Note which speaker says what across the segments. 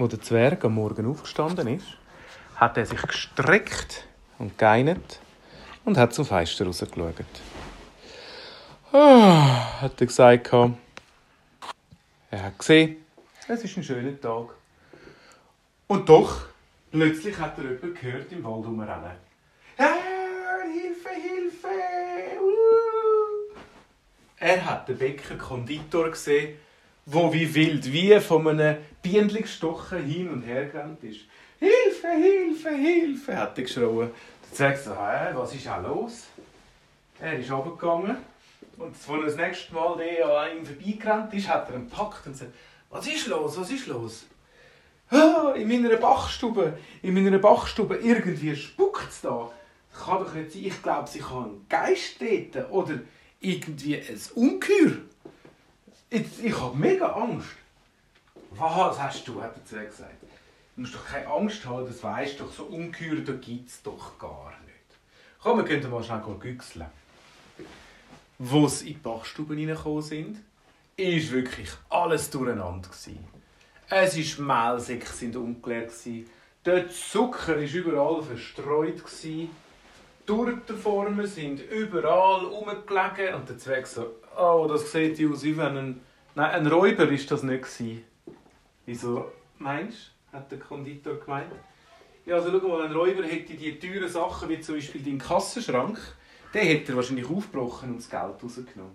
Speaker 1: wo der Zwerg am Morgen aufgestanden ist, hat er sich gestreckt und geinert und hat zum Fenster rausgeschaut. Ah, hat er gesagt. Er hat gesehen, es ist ein schöner Tag. Und doch, plötzlich hat er jemanden gehört im Wald rumrennen. Herr, Hilfe, Hilfe! Uh! Er hat den Bäcker Konditor gesehen, wo wie wild, wie von einem Bienen gestochen hin und her gerannt ist. Hilfe, Hilfe, Hilfe, hat er geschrien. Dann sagt er, hey, was ist auch los? Er ist runtergegangen und als er das nächste Mal an ihm vorbeigerannt ist, hat er ihn gepackt und gesagt, was ist los, was ist los? Ah, in meiner Bachstube, in meiner Bachstube, irgendwie spuckt es da. Das kann doch nicht sein, ich glaube, sie kann einen Geist dort oder irgendwie ein Ungeheuer. Jetzt, ich habe mega Angst. Was hast du, hat er zu gesagt. Du musst doch keine Angst haben, das weißt doch, so Ungeheuer gibt es doch gar nicht. Komm, wir können mal schnell güchseln. Wo sie in die Bachstube reingekommen sind, war wirklich alles durcheinander. Es war Mehlsäcke sind ungeleert. Der Zucker war überall verstreut. Die Turterformen sind überall rumgelegen. Und der Zweck so, oh, das sieht aus wie ein... Nein, ein Räuber war das nicht. Wieso meinst du? hat der Konditor gemeint. Ja, also schau mal, ein Räuber hätte die teuren Sachen, wie zum Beispiel deinen Kassenschrank, den hätte er wahrscheinlich aufgebrochen und das Geld rausgenommen.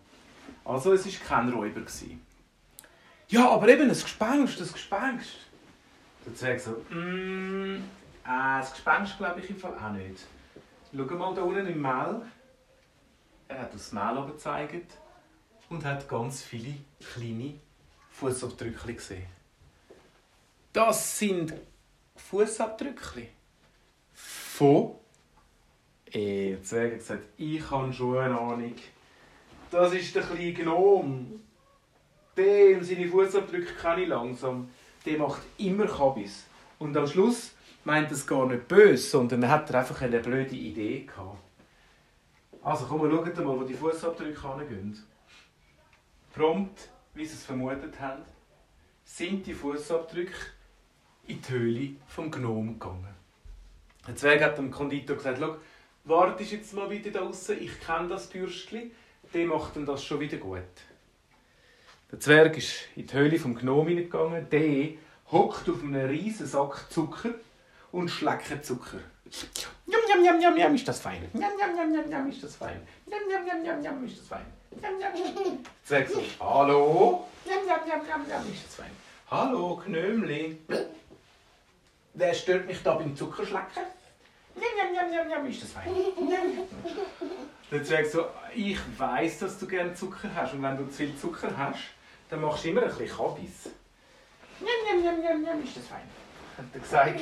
Speaker 1: Also es war kein Räuber. Ja, aber eben ein Gespenst, ein Gespenst. Der Zwerg so, mm, äh, das Gespenst glaube ich im Fall auch nicht. Schau mal da unten im Mehl. Er hat das Mehl gezeigt und hat ganz viele kleine Fußabdrücke gesehen. Das sind Fußabdrücke von. Äh, Zwerg hat gesagt, ich habe schon eine Ahnung. Das ist der kleine Gnome. Der und seine Fußabdrücke kenne ich langsam. Der macht immer Kabis. Und am Schluss meint es gar nicht böse, sondern er hat einfach eine blöde Idee gehabt. Also komm, wir schauen mal, wo die Fußabdrücke hingehen. Prompt, wie sie es vermutet haben, sind die Fußabdrücke in die Höhle vom Gnom gegangen. Der Zwerg hat dem Konditor gesagt, Schau, wartest jetzt mal wieder da draußen, ich kenne das Bürstchen, der macht dann das schon wieder gut. Der Zwerg ist in die Höhle vom Gnom hineingegangen, der hockt auf einem riesen Sack Zucker und schleckt Zucker. Jam, jam, jam, jam, ist das fein. Jam, jam, jam, jam, ist das fein. Jam, jam, jam, jam, ist das fein. So, hallo? Hallo, Knömli. Wer stört mich da beim Zuckerschlecken? Ist das fein. Der Zwerg so, ich weiss, dass du gerne Zucker hast und wenn du zu viel Zucker hast, dann machst du immer ein bisschen Kabis. Ist das fein. Hat er gesagt.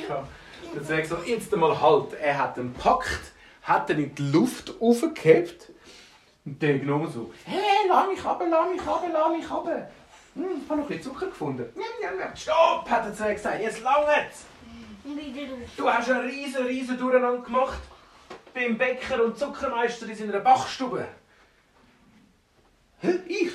Speaker 1: Der Zwerg so, jetzt einmal halt. Er hat ihn gepackt, hat ihn in die Luft aufgehebt und der Gnome so, hey, lass mich runter, lass mich runter, lass mich runter. Hm, ich habe noch ein bisschen Zucker gefunden. Stopp, hat der Zwerg gesagt, jetzt langt's. Du hast einen riesen, riesen Durcheinander gemacht beim Bäcker und Zuckermeister in seiner Bachstube. Hä? Ich?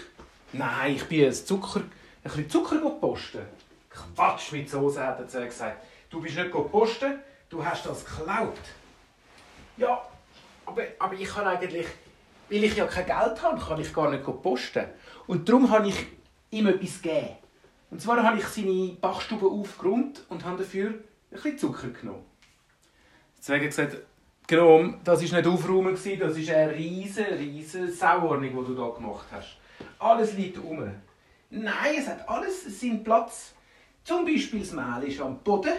Speaker 1: Nein, ich bin ein Zucker, ein bisschen Zucker posten. Quatsch mit Soße, hat er gesagt. Du bist nicht posten, du hast das geklaut. Ja, aber, aber ich kann eigentlich, weil ich ja kein Geld habe, kann ich gar nicht posten. Und darum habe ich ihm etwas gegeben. Und zwar habe ich seine Bachstube aufgeräumt und habe dafür ein bisschen Zucker genommen. Deswegen gesagt, genommen, das war nicht aufräumen, das ist eine riesige, riesige Sauordnung, die du hier gemacht hast. Alles liegt um. Nein, es hat alles seinen Platz. Zum Beispiel das Mehl ist am Boden,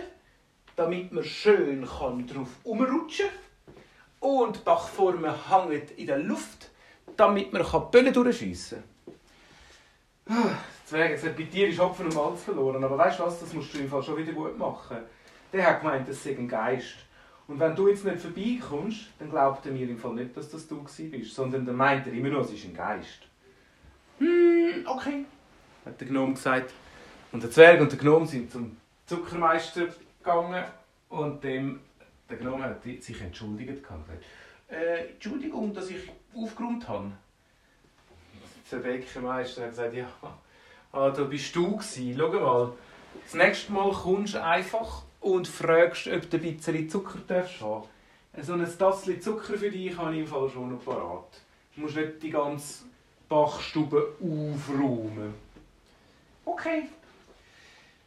Speaker 1: damit man schön kann drauf umrutschen kann. Und Bachformen hängen in der Luft, damit man die Böllen durchschiessen kann. Deswegen, bei dir ist Hopfen und Malz verloren. Aber weißt du was, das musst du im Fall schon wieder gut machen. Der hat gemeint, das sei ein Geist. Und wenn du jetzt nicht vorbeikommst, dann glaubt er mir im Fall nicht, dass das du bist, sondern dann meint er immer nur, es ist ein Geist. Hm, okay, hat der Gnome gesagt. Und der Zwerg und der Gnome sind zum Zuckermeister gegangen und dem, der Gnome hat sich entschuldigt. Äh, Entschuldigung, dass ich aufgeräumt habe. Der Bäckermeister hat gesagt, ja, ah, da bist du gewesen. Schau mal, Das nächste Mal kommst du einfach und fragst, ob du ein bisschen Zucker darfst haben. So ein Tassel Zucker für dich habe ich im Fall schon noch parat. Du musst nicht die ganze Bachstube aufräumen. Okay.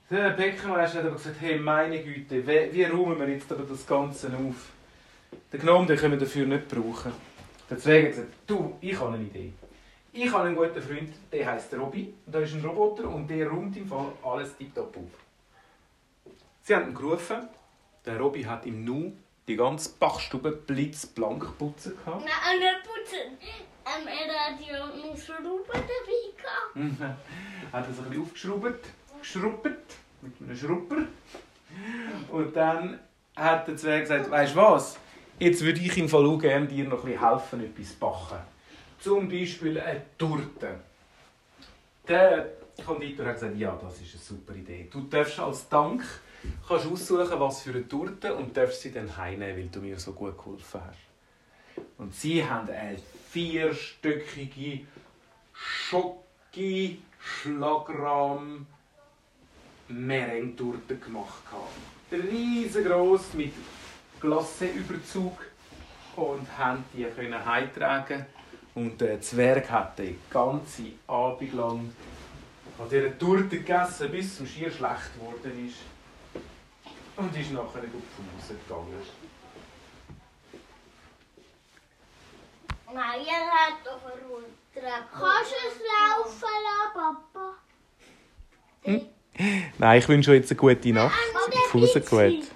Speaker 1: Der Bäckermeister hat aber gesagt, hey, meine Güte, wie, wie räumen wir jetzt aber das Ganze auf? Den Gnome den können wir dafür nicht brauchen. Der Zwerg hat gesagt, du, ich habe eine Idee. Ich habe einen guten Freund, der heißt Robby. Da ist ein Roboter und der räumt im Fall alles tiptop auf. Sie haben ihn gerufen. Der Robby hat im Nu die ganze Bachstube blitzblank putzen gehabt.
Speaker 2: Nein, nicht putzen. Ähm, er hat ja noch Schrauben dabei gehabt.
Speaker 1: hat er so ein bisschen aufgeschraubt, geschrubbt mit einem Schrubber. Und dann hat der Zwerg gesagt, weißt du was? Jetzt würde ich im Fall auch gerne dir noch ein helfen, etwas zu backen. Zum Beispiel eine Torte. Der Konditor hat gesagt, ja, das ist eine super Idee. Du darfst als Dank kannst aussuchen, was für eine Torte und darfst sie dann heimnehmen, weil du mir so gut geholfen hast. Und sie haben eine vierstöckige Schoki Schlagrahm Meringue-Torte gemacht. Riesengroß mit Glasseüberzug und haben die können heimtragen und der Zwerg hat den ganzen Abend lang an dieser Torte gegessen, bis es schier schlecht geworden ist. Und ist nachher auf die Hause gegangen.
Speaker 2: Nein, er hat doch eine Rolltreppe. Kannst du es laufen lassen, Papa?
Speaker 1: Nein, ich wünsche euch jetzt eine gute Nacht. Auf Hause gut.